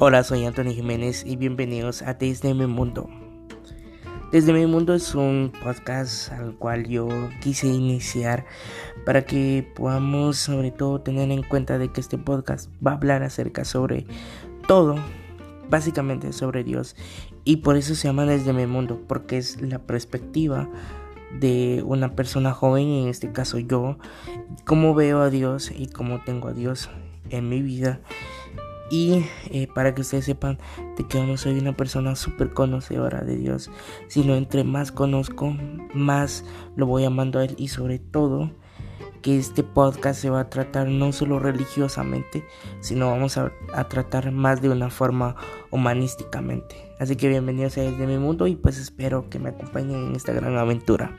Hola, soy Antonio Jiménez y bienvenidos a Desde mi Mundo. Desde mi Mundo es un podcast al cual yo quise iniciar para que podamos sobre todo tener en cuenta de que este podcast va a hablar acerca sobre todo, básicamente sobre Dios. Y por eso se llama Desde mi Mundo, porque es la perspectiva de una persona joven, en este caso yo, cómo veo a Dios y cómo tengo a Dios en mi vida y eh, para que ustedes sepan de que yo no soy una persona súper conocedora de Dios, sino entre más conozco, más lo voy amando a Él y sobre todo que este podcast se va a tratar no solo religiosamente, sino vamos a, a tratar más de una forma humanísticamente. Así que bienvenidos a Desde mi Mundo y pues espero que me acompañen en esta gran aventura.